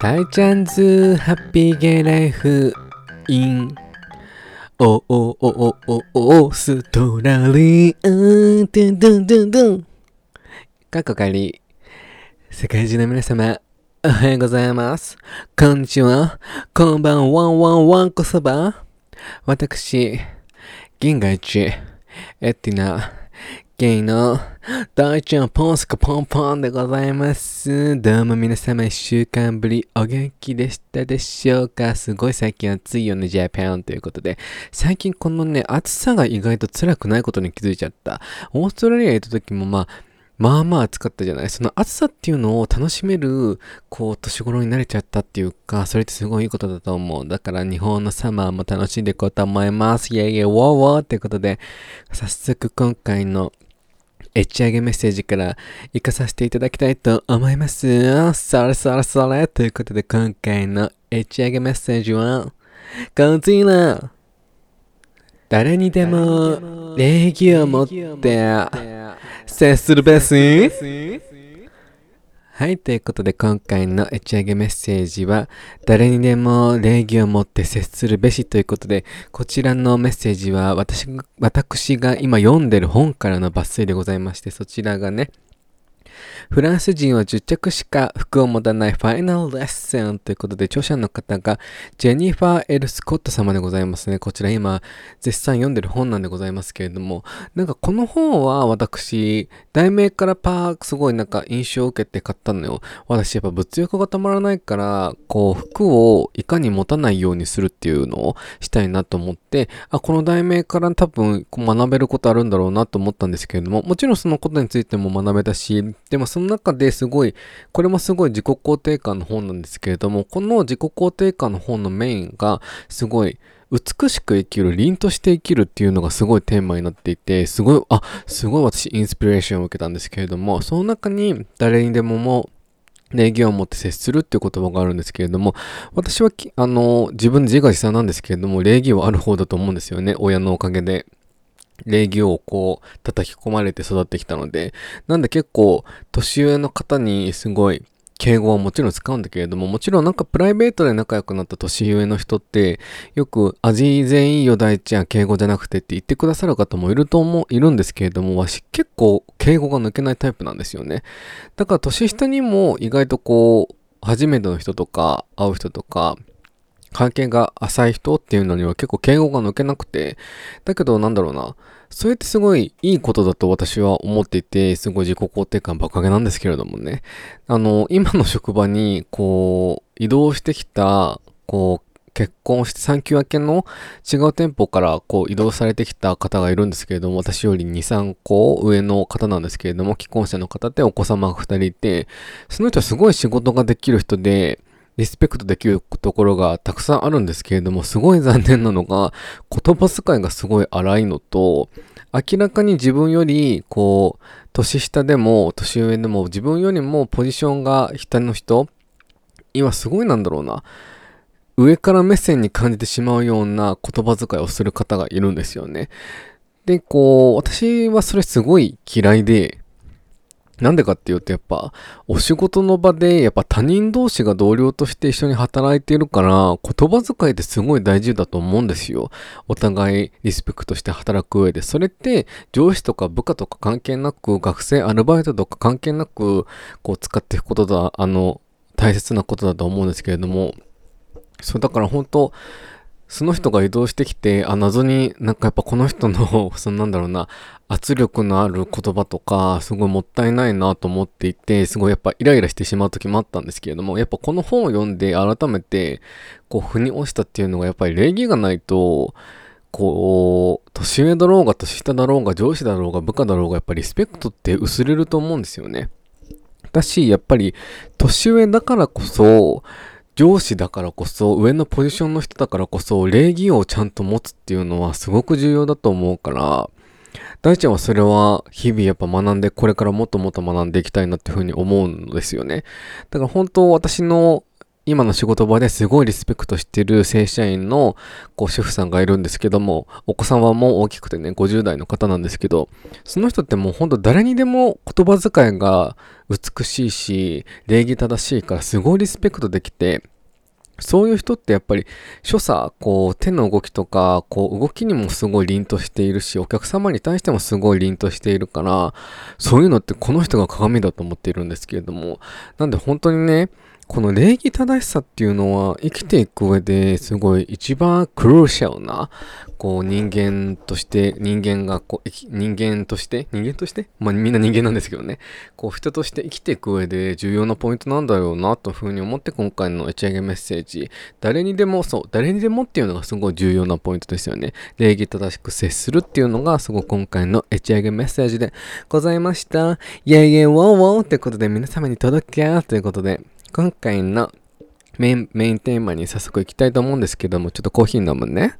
大ちゃんズハッピーゲイライフイン。おおおおおおーストラリアドゥンドゥンドゥンドゥン。かっこかり世界中の皆様おはようございます。こんにちは。こんばんは。んわんわんこそば。私銀河一エッティナゲイの大ちゃんポンスカポンポンでございます。どうも皆様一週間ぶりお元気でしたでしょうかすごい最近暑いよね、ジャパンということで。最近このね、暑さが意外と辛くないことに気づいちゃった。オーストラリア行った時もまあ、まあまあ暑かったじゃないその暑さっていうのを楽しめる、こう、年頃に慣れちゃったっていうか、それってすごいいいことだと思う。だから日本のサマーも楽しんでいこうと思います。イェイイェイ、ウォーウォーってことで、早速今回のエッチ上げメッセージから行かさせていただきたいと思います。それそれそれ。ということで今回のエッチ上げメッセージはこちら。誰にでも礼儀を持って接するべしはい、ということで今回の打ち上げメッセージは誰にでも礼儀を持って接するべしということでこちらのメッセージは私私が今読んでる本からの抜粋でございましてそちらがねフランス人は10着しか服を持たないファイナルレッスンということで、著者の方がジェニファー・エル・スコット様でございますね。こちら今、絶賛読んでる本なんでございますけれども、なんかこの本は私、題名からパークすごいなんか印象を受けて買ったのよ。私やっぱ物欲が止まらないから、こう服をいかに持たないようにするっていうのをしたいなと思って、あ、この題名から多分学べることあるんだろうなと思ったんですけれども、もちろんそのことについても学べたし、でもその中ですごい、これもすごい自己肯定感の本なんですけれども、この自己肯定感の本のメインがすごい美しく生きる、凛として生きるっていうのがすごいテーマになっていて、すごい、あ、すごい私インスピレーションを受けたんですけれども、その中に誰にでもも礼儀を持って接するっていう言葉があるんですけれども、私は、あの、自分自画自賛なんですけれども、礼儀はある方だと思うんですよね。親のおかげで。礼儀をこう叩き込まれて育ってきたので、なんで結構年上の方にすごい敬語はもちろん使うんだけれども、もちろんなんかプライベートで仲良くなった年上の人って、よく味全員よ大ちゃん敬語じゃなくてって言ってくださる方もいると思う、いるんですけれども、わし結構敬語が抜けないタイプなんですよね。だから年下にも意外とこう、初めての人とか会う人とか、関係が浅い人っていうのには結構敬語が抜けなくて、だけどなんだろうな、それってすごいいいことだと私は思っていて、すごい自己肯定感ばかげなんですけれどもね。あの、今の職場に、こう、移動してきた、こう、結婚して産休明けの違う店舗からこう移動されてきた方がいるんですけれども、私より2、3個上の方なんですけれども、既婚者の方でお子様が2人いて、その人はすごい仕事ができる人で、リスペクトできるところがたくさんあるんですけれども、すごい残念なのが、言葉遣いがすごい荒いのと、明らかに自分より、こう、年下でも、年上でも、自分よりもポジションが下の人、今すごいなんだろうな、上から目線に感じてしまうような言葉遣いをする方がいるんですよね。で、こう、私はそれすごい嫌いで、なんでかっていうとやっぱお仕事の場でやっぱ他人同士が同僚として一緒に働いているから言葉遣いってすごい大事だと思うんですよ。お互いリスペクトして働く上で。それって上司とか部下とか関係なく学生アルバイトとか関係なくこう使っていくことだ、あの大切なことだと思うんですけれどもそうだから本当その人が移動してきて、あ、謎になんかやっぱこの人の、そのなんだろうな、圧力のある言葉とか、すごいもったいないなと思っていて、すごいやっぱイライラしてしまう時もあったんですけれども、やっぱこの本を読んで改めて、こう、腑に落ちたっていうのがやっぱり礼儀がないと、こう、年上だろうが年下だろうが上司だろうが部下だろうがやっぱりリスペクトって薄れると思うんですよね。だし、やっぱり年上だからこそ、上司だからこそ、上のポジションの人だからこそ、礼儀をちゃんと持つっていうのはすごく重要だと思うから、大ちゃんはそれは日々やっぱ学んで、これからもっともっと学んでいきたいなっていうふうに思うんですよね。だから本当私の今の仕事場ですごいリスペクトしてる正社員のこう主婦さんがいるんですけども、お子さんはもう大きくてね、50代の方なんですけど、その人ってもうほんと誰にでも言葉遣いが美しいし、礼儀正しいからすごいリスペクトできて、そういう人ってやっぱり所作、こう手の動きとか、こう動きにもすごい凛としているし、お客様に対してもすごい凛としているから、そういうのってこの人が鏡だと思っているんですけれども、なんで本当にね、この礼儀正しさっていうのは生きていく上ですごい一番クルーシャルな、こう人間として、人間がこう、人間として、人間として？まあみんな人間なんですけどね、こう人として生きていく上で重要なポイントなんだろうなというふうに思って今回の打ち上げメッセージ、誰にでも、そう、誰にでもっていうのがすごい重要なポイントですよね。礼儀正しく接するっていうのがすごい今回の打ち上げメッセージでございました。イェイイェイウォーウォーということで皆様に届けやということで、今回のメインメインテーマに早速いきたいと思うんですけども、ちょっとコーヒー飲むね。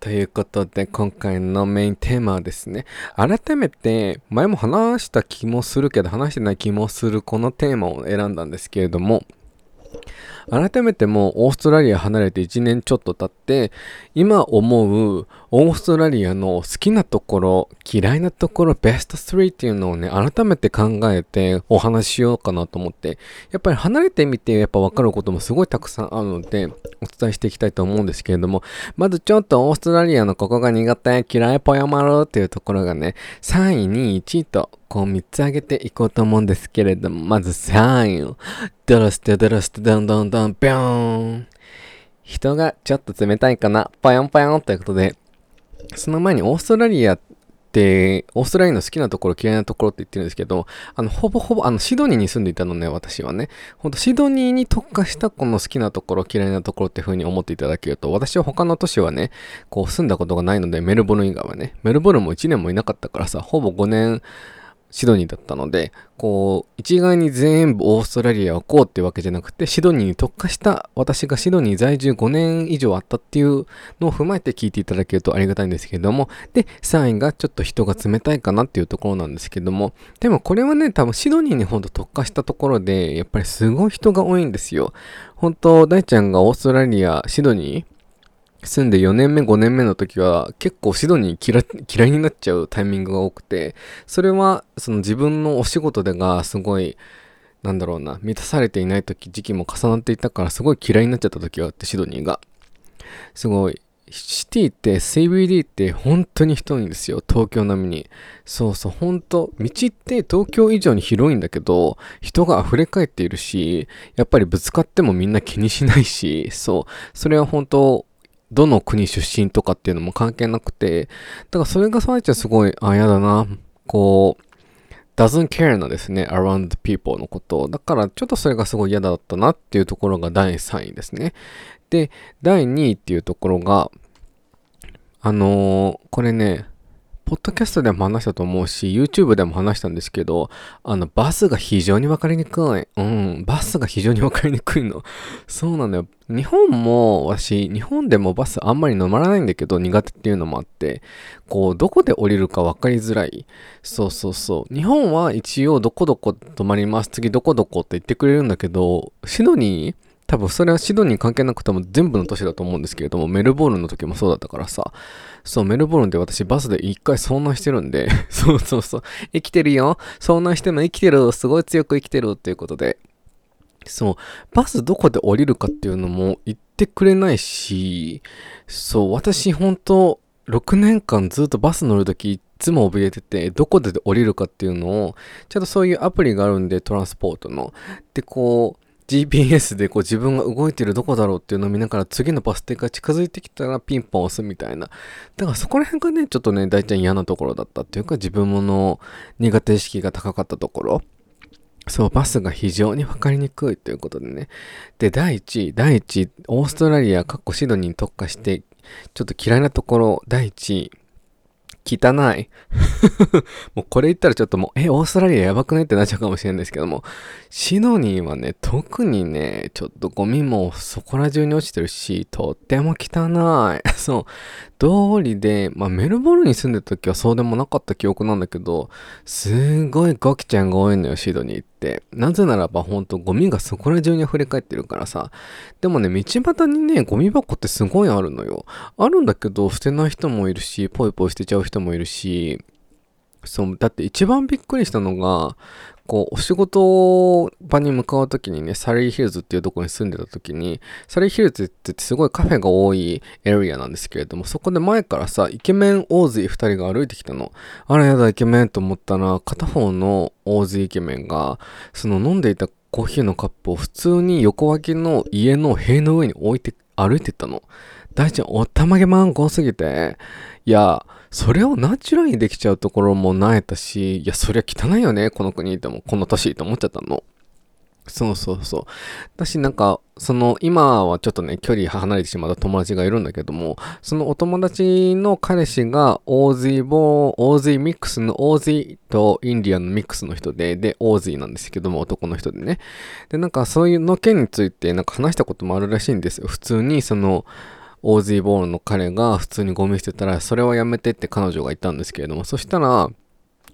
ということで、今回のメインテーマはですね、改めて、前も話した気もするけど、話してない気もするこのテーマを選んだんですけれども、改めてもうオーストラリア離れて1年ちょっと経って、今思うオーストラリアの好きなところ、嫌いなところ、ベスト3っていうのをね、改めて考えてお話ししようかなと思って、やっぱり離れてみてやっぱ分かることもすごいたくさんあるので、お伝えしていきたいと思うんですけれども、まずちょっとオーストラリアのここが苦手、嫌いぽよまるっていうところがね、3位、2位、1位とこう3つ上げていこうと思うんですけれども、まず3位を。ドロステドロステドンドンドン、ビョーン。人がちょっと冷たいかな、ぽよんぽよんということで、その前にオーストラリアって、オーストラリアの好きなところ、嫌いなところって言ってるんですけど、あの、ほぼほぼ、あの、シドニーに住んでいたのね、私はね。ほんと、シドニーに特化したこの好きなところ、嫌いなところっていう風に思っていただけると、私は他の都市はね、こう住んだことがないので、メルボルン以外はね、メルボルンも1年もいなかったからさ、ほぼ5年、シドニーだったので、こう、一概に全部オーストラリアをこうってわけじゃなくて、シドニーに特化した私がシドニー在住5年以上あったっていうのを踏まえて聞いていただけるとありがたいんですけれども、で、3位がちょっと人が冷たいかなっていうところなんですけども、でもこれはね、多分シドニーにほんと特化したところで、やっぱりすごい人が多いんですよ。本当大ちゃんがオーストラリア、シドニー住んで4年目、5年目の時は結構シドニー 嫌いになっちゃうタイミングが多くて、それはその自分のお仕事でがすごい、なんだろうな、満たされていない時、時期も重なっていたからすごい嫌いになっちゃった時があって、シドニーが。すごい、シティって CBD って本当に人多いんですよ。東京並みに。そうそう、本当道って東京以上に広いんだけど、人が溢れ返っているし、やっぱりぶつかってもみんな気にしないし、そう、それは本当どの国出身とかっていうのも関係なくて、だからそれがさえちゃすごい、あ、やだな、こう、doesn't care なですね、around people のこと。だからちょっとそれがすごい嫌だったなっていうところが第3位ですね。で、第2位っていうところが、あのー、これね、ポッドキャストでも話したと思うし、YouTube でも話したんですけど、あの、バスが非常に分かりにくい。うん、バスが非常に分かりにくいの。そうなのよ。日本も、私、日本でもバスあんまり乗まらないんだけど、苦手っていうのもあって、こう、どこで降りるか分かりづらい。そうそうそう。日本は一応、どこどこ止まります。次、どこどこって言ってくれるんだけど、シドニー多分それはシドニー関係なくても全部の都市だと思うんですけれども、メルボルンの時もそうだったからさ、そう、メルボルンで私バスで一回遭難してるんで、そうそうそう、生きてるよ。遭難しても生きてる。すごい強く生きてるっていうことで、そう、バスどこで降りるかっていうのも言ってくれないし、そう、私本当6年間ずっとバス乗るときいつも怯えてて、どこで降りるかっていうのを、ちゃんとそういうアプリがあるんで、トランスポートの。で、こう、GPS でこう自分が動いてるどこだろうっていうのを見ながら次のバス停が近づいてきたらピンポン押すみたいな。だからそこら辺がね、ちょっとね、大体嫌なところだったっていうか自分もの苦手意識が高かったところ。そう、バスが非常に分かりにくいということでね。で、第1位、第1位、オーストラリア、カッコシドニーに特化して、ちょっと嫌いなところ、第1位、汚い。もうこれ言ったらちょっともう、え、オーストラリアやばくねってなっちゃうかもしれないんですけども、シドニーはね、特にね、ちょっとゴミもそこら中に落ちてるし、とっても汚い。そう。通りで、まあメルボルンに住んでた時はそうでもなかった記憶なんだけど、すごいガキちゃんが多いのよ、シドニーって。なぜならばほんとゴミがそこら中に溢れ返ってるからさ。でもね、道端にね、ゴミ箱ってすごいあるのよ。あるんだけど、捨てない人もいるし、ポイポイ捨てちゃう人もいるし、そう、だって一番びっくりしたのが、こう、お仕事場に向かうときにね、サリーヒルズっていうところに住んでたときに、サリーヒルズってすごいカフェが多いエリアなんですけれども、そこで前からさ、イケメンオーズイ二人が歩いてきたの。あらやだ、イケメンと思ったら、片方のオーズイケメンが、その飲んでいたコーヒーのカップを普通に横脇の家の塀の上に置いて歩いてったの。大ちゃん、おったまげマンゴーすぎて、いや、それをナチュラルにできちゃうところもなえたし、いや、そりゃ汚いよね、この国でも、この年と思っちゃったの。そうそうそう。私なんか、その、今はちょっとね、距離離れてしまった友達がいるんだけども、そのお友達の彼氏が、 Aussie boy、Aussie mix の、 Aussie とインディアンのミックスの人で、で、 Aussie なんですけども、男の人でね。で、なんかそういうの件について、なんか話したこともあるらしいんですよ。普通に、その、 Aussie boy の彼が普通にゴミ捨てたら、それはやめてって彼女が言ったんですけれども、そしたら、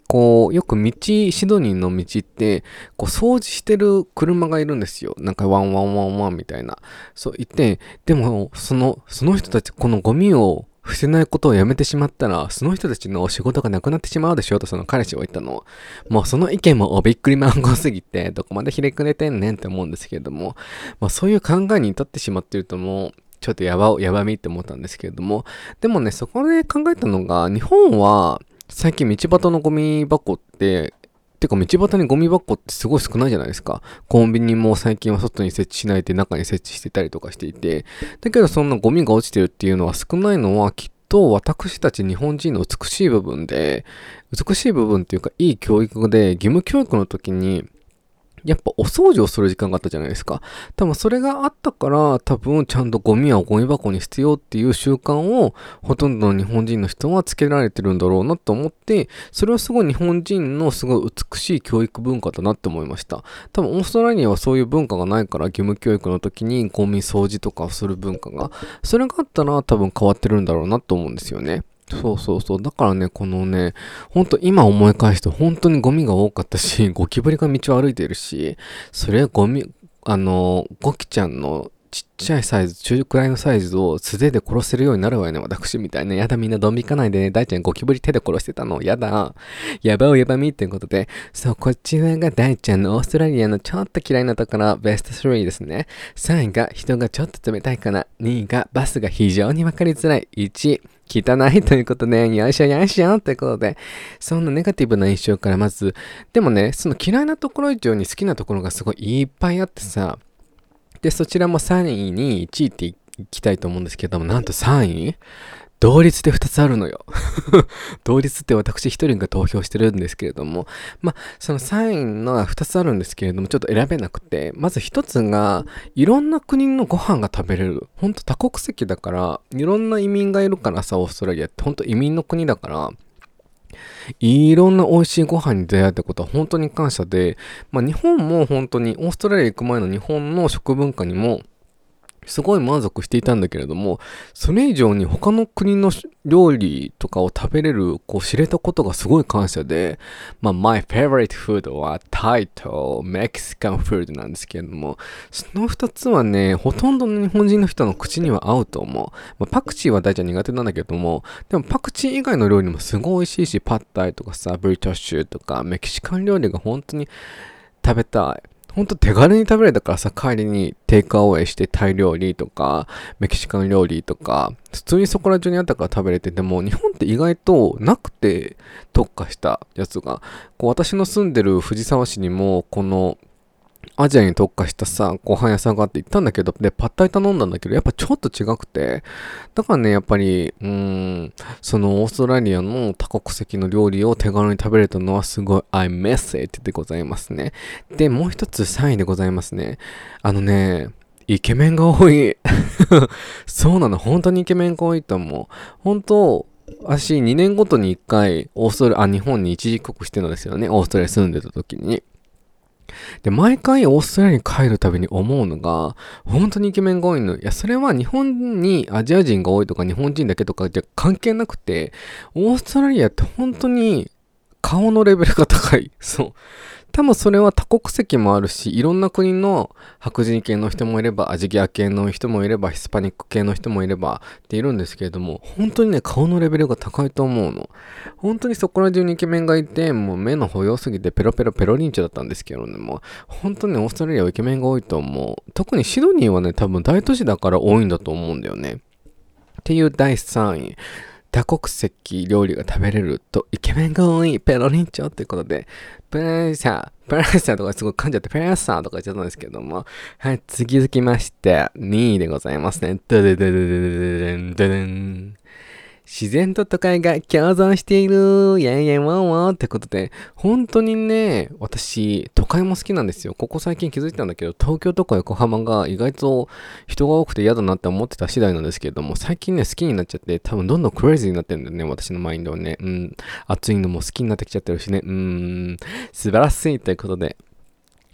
こう、よく道、シドニーの道って、こう、掃除してる車がいるんですよ。なんか、ワンワンワンワンみたいな。そう言って、でも、その、その人たち、このゴミを捨てないことをやめてしまったら、その人たちの仕事がなくなってしまうでしょとその彼氏は言ったの。もうその意見もおびっくりマンゴーすぎて、どこまでひれくれてんねんって思うんですけれども、まあそういう考えに至ってしまってるともう、ちょっとやば、やばみって思ったんですけれども、でもね、そこで考えたのが、日本は最近道端のゴミ箱って、てか道端にゴミ箱ってすごい少ないじゃないですか。コンビニも最近は外に設置しないで中に設置してたりとかしていて、だけどそんなゴミが落ちてるっていうのは少ないのはきっと私たち日本人の美しい部分で、美しい部分っていうかいい教育で義務教育の時にやっぱお掃除をする時間があったじゃないですか。多分それがあったから、多分ちゃんとゴミはゴミ箱に捨てよっていう習慣をほとんどの日本人の人はつけられてるんだろうなと思って、それはすごい日本人のすごい美しい教育文化だなって思いました。多分オーストラリアはそういう文化がないから義務教育の時にゴミ掃除とかする文化が、それがあったら多分変わってるんだろうなと思うんですよね。そうそうそう。だからね、このね、ほんと今思い返すと本当にゴミが多かったし、ゴキブリが道を歩いてるし、それはゴミ、あの、ゴキちゃんのちっちゃいサイズ、中くらいのサイズを素手で殺せるようになるわよね、私みたいな。やだ、みんなドン引かないでね。大ちゃんゴキブリ手で殺してたの。やだ。やばおやばみっていうことで。そう、こっちらが大ちゃんのオーストラリアのちょっと嫌いなところ、ベスト3ですね。3位が人がちょっと冷たいかな。2位がバスが非常にわかりづらい。1位汚いということで、よいしょよいしょということで、そんなネガティブな印象からまず、でもね、その嫌いなところ以上に好きなところがすごいいっぱいあってさ、で、そちらも3位に1位っていきたいと思うんですけども、なんと3位同率で2つあるのよ 同率って私1人が投票してるんですけれども、まあ、その3位のが2つあるんですけれども、ちょっと選べなくて、まず1つが、いろんな国のご飯が食べれる。ほんと多国籍だから、いろんな移民がいるからさ、オーストラリアってほんと移民の国だから、いろんな美味しいご飯に出会えたことは本当に感謝で、まあ日本も本当にオーストラリア行く前の日本の食文化にもすごい満足していたんだけれども、それ以上に他の国の料理とかを食べれる、こう知れたことがすごい感謝で、まあ、my favorite food はタイとメキシカンフードなんですけれども、その二つはね、ほとんどの日本人の人の口には合うと思う。まあ、パクチーは大体苦手なんだけども、でもパクチー以外の料理もすごい美味しいし、パッタイとかさ、ブリトッシュとか、メキシカン料理が本当に食べたい。ほんと手軽に食べれたからさ、帰りにテイクアウェイしてタイ料理とか、メキシカン料理とか、普通にそこら中にあったから食べれて、でも日本って意外となくて特化したやつが、こう私の住んでる藤沢市にも、このアジアに特化したさ、ご飯屋さんがあって行ったんだけど、で、パッタイ頼んだんだけど、やっぱちょっと違くて、だからね、やっぱり、うーん、そのオーストラリアの多国籍の料理を手軽に食べれたのはすごい I miss it でございますね。で、もう一つ3位でございますね。あのね、イケメンが多い。そうなの、本当にイケメンが多いと思う。本当、私2年ごとに1回、オーストラリア、あ、日本に一時帰国してるんですよね。オーストラリア住んでた時に。で、毎回オーストラリアに帰るたびに思うのが、本当にイケメンが多いの。いや、それは日本にアジア人が多いとか日本人だけとかじゃ関係なくて、オーストラリアって本当に顔のレベルが高い。そう。多分それは多国籍もあるし、いろんな国の白人系の人もいれば、アジギア系の人もいれば、ヒスパニック系の人もいればっているんですけれども、本当にね、顔のレベルが高いと思うの。本当にそこら中にイケメンがいて、もう目の保養すぎてペロペロペロリンチだったんですけどね、もう本当にオーストラリアはイケメンが多いと思う。特にシドニーはね、多分大都市だから多いんだと思うんだよね。っていう第3位。多国籍料理が食べれるとイケメンが多いペロリンチョっていうことで、プレッシャー、プレッシャーとかすごい噛んじゃって、プレッシャーとか言っちゃったんですけども、はい、続きまして、2位でございますね。ドゥドゥドゥドゥドゥドゥドゥン。自然と都会が共存しているイェイイェイワンワンってことで、本当にね、私、都会も好きなんですよ。ここ最近気づいたんだけど、東京とか横浜が意外と人が多くて嫌だなって思ってた次第なんですけれども、最近ね、好きになっちゃって、多分どんどんクレイジーになってるんだよね、私のマインドはね。うん、暑いのも好きになってきちゃってるしね。うん、素晴らしいということで、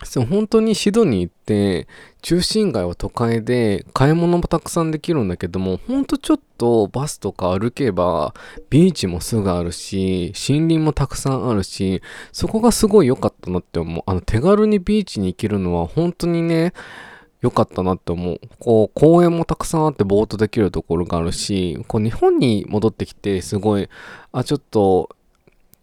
そう、本当にシドニーって、中心街は都会で買い物もたくさんできるんだけども、ほんとちょっとバスとか歩けば、ビーチもすぐあるし、森林もたくさんあるし、そこがすごい良かったなって思う。あの、手軽にビーチに行けるのは本当にね、良かったなって思う。こう、公園もたくさんあってボートできるところがあるし、こう、日本に戻ってきて、すごい、あ、ちょっと、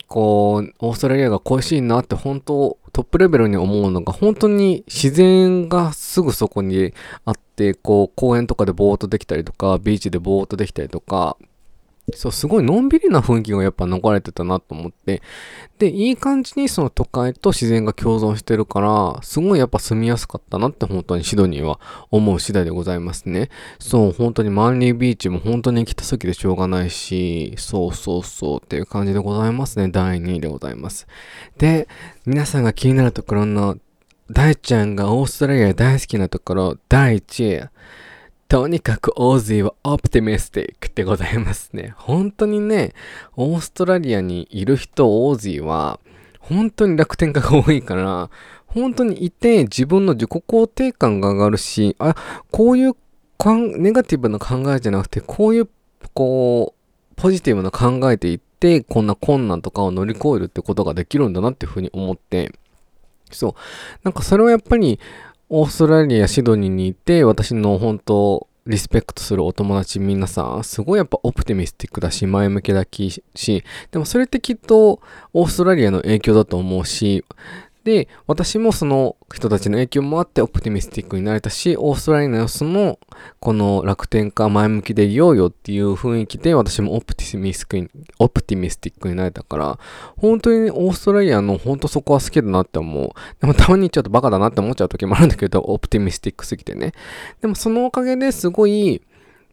こう、オーストラリアが恋しいなって本当トップレベルに思うのが本当に自然がすぐそこにあって、こう公園とかでぼーっとできたりとか、ビーチでぼーっとできたりとか、そう、すごいのんびりな雰囲気がやっぱ流れてたなと思って、で、いい感じにその都会と自然が共存してるから、すごいやっぱ住みやすかったなって本当にシドニーは思う次第でございますね。そう、本当にマンリービーチも本当に行きたすぎでしょうがないし、そうそうそうっていう感じでございますね。第2位でございます。で、皆さんが気になるところの、大ちゃんがオーストラリア大好きなところ、第1位。とにかくオージーはオプティミスティックでございますね。本当にね、オーストラリアにいる人、オージーは、本当に楽天家が多いから、本当にいて自分の自己肯定感が上がるし、あ、こういうネガティブな考えじゃなくて、こういう、こう、ポジティブな考えていって、こんな困難とかを乗り越えるってことができるんだなっていうふうに思って、そう。なんかそれはやっぱり、オーストラリア、シドニーにいて、私の本当、リスペクトするお友達皆さん、すごいやっぱオプティミスティックだし、前向きだし、でもそれってきっとオーストラリアの影響だと思うし、で、私もその人たちの影響もあってオプティミスティックになれたし、オーストラリアの様子もこの楽天化前向きでいようよっていう雰囲気で私もオプティミスオプティミスティックになれたから、本当にオーストラリアの本当そこは好きだなって思う。でもたまにちょっとバカだなって思っちゃう時もあるんだけど、オプティミスティックすぎてね。でもそのおかげですごい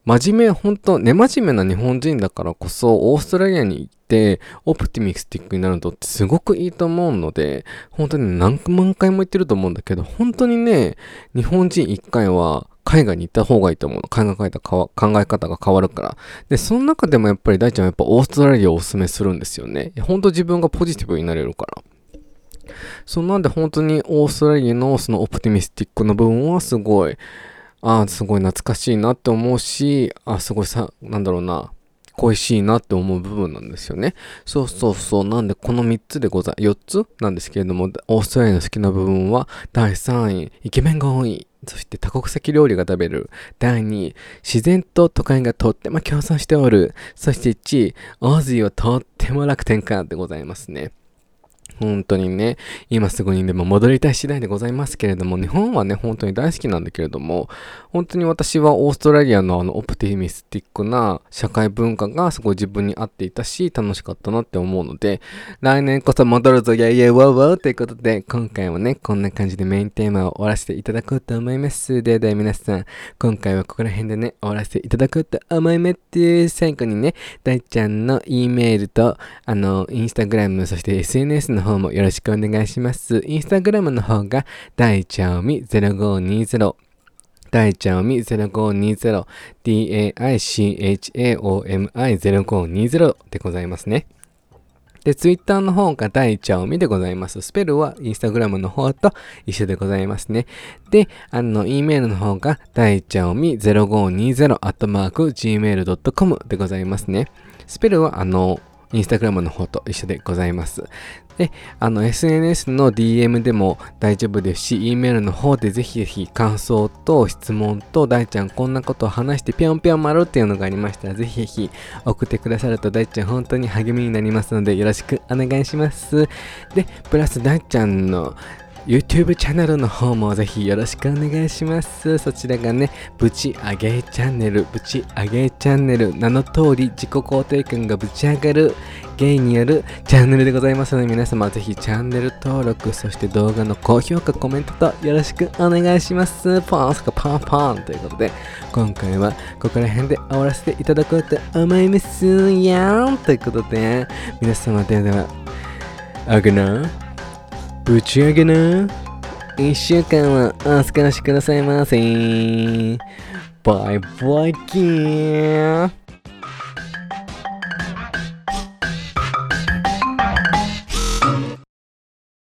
真面目、本当根真面目な日本人だからこそ、オーストラリアに行って、オプティミスティックになるとってすごくいいと思うので、本当に何万回も言ってると思うんだけど、本当にね、日本人一回は海外に行った方がいいと思うの。海外た考え方が変わるから。で、その中でもやっぱり大ちゃんはやっぱオーストラリアをお勧めするんですよね。本当自分がポジティブになれるから。そうなんで本当にオーストラリアのそのオプティミスティックの部分はすごい、ああ、すごい懐かしいなって思うし、あすごいさ、なんだろうな、恋しいなって思う部分なんですよね。そうそうそう。なんで、この3つでござ、4つなんですけれども、オーストラリアの好きな部分は、第3位、イケメンが多い。そして多国籍料理が食べる。第2位、自然と都会がとっても共存しておる。そして1位、オーズーはとっても楽天家でございますね。本当にね、今すぐにでも戻りたい次第でございますけれども、日本はね、本当に大好きなんだけれども、本当に私はオーストラリアのあの、オプティミスティックな社会文化がすごい自分に合っていたし、楽しかったなって思うので、来年こそ戻るぞ、イェイイェイワーワーということで、今回はね、こんな感じでメインテーマを終わらせていただこうと思います。ではでは皆さん、今回はここら辺でね、終わらせていただこうと思います。最後にね、大ちゃんの E メールと、あの、インスタグラム、そして SNS の方もよろしくお願いします。インスタグラムの方が、大ちゃおみ0520大ちゃおみ0520 daichaomi0520 でございますね。で、ツイッターの方が大ちゃおみでございます。スペルはインスタグラムの方と一緒でございますね。で、あの、E メールの方が大ちゃおみ0520アットマーク gmail.com でございますね。スペルはあの、インスタグラムの方と一緒でございます。で、あの、SNS の DM でも大丈夫ですし、E メールの方でぜひぜひ感想と質問と、大ちゃんこんなことを話してぴょんぴょん丸っていうのがありましたら、ぜひぜひ送ってくださると大ちゃん本当に励みになりますので、よろしくお願いします。で、プラス大ちゃんの YouTube チャンネルの方もぜひよろしくお願いします。そちらがね、ぶち上げチャンネル、ぶち上げチャンネル、名の通り自己肯定感がぶち上がるゲイによるチャンネルでございますので、皆様ぜひチャンネル登録、そして動画の高評価、コメントとよろしくお願いします。ポンスカパンパンということで、今回はここら辺で終わらせていただこうと思いますやんということで、皆様では、あげなぶち上げな一週間はお過ごしくださいませ。バイバイキー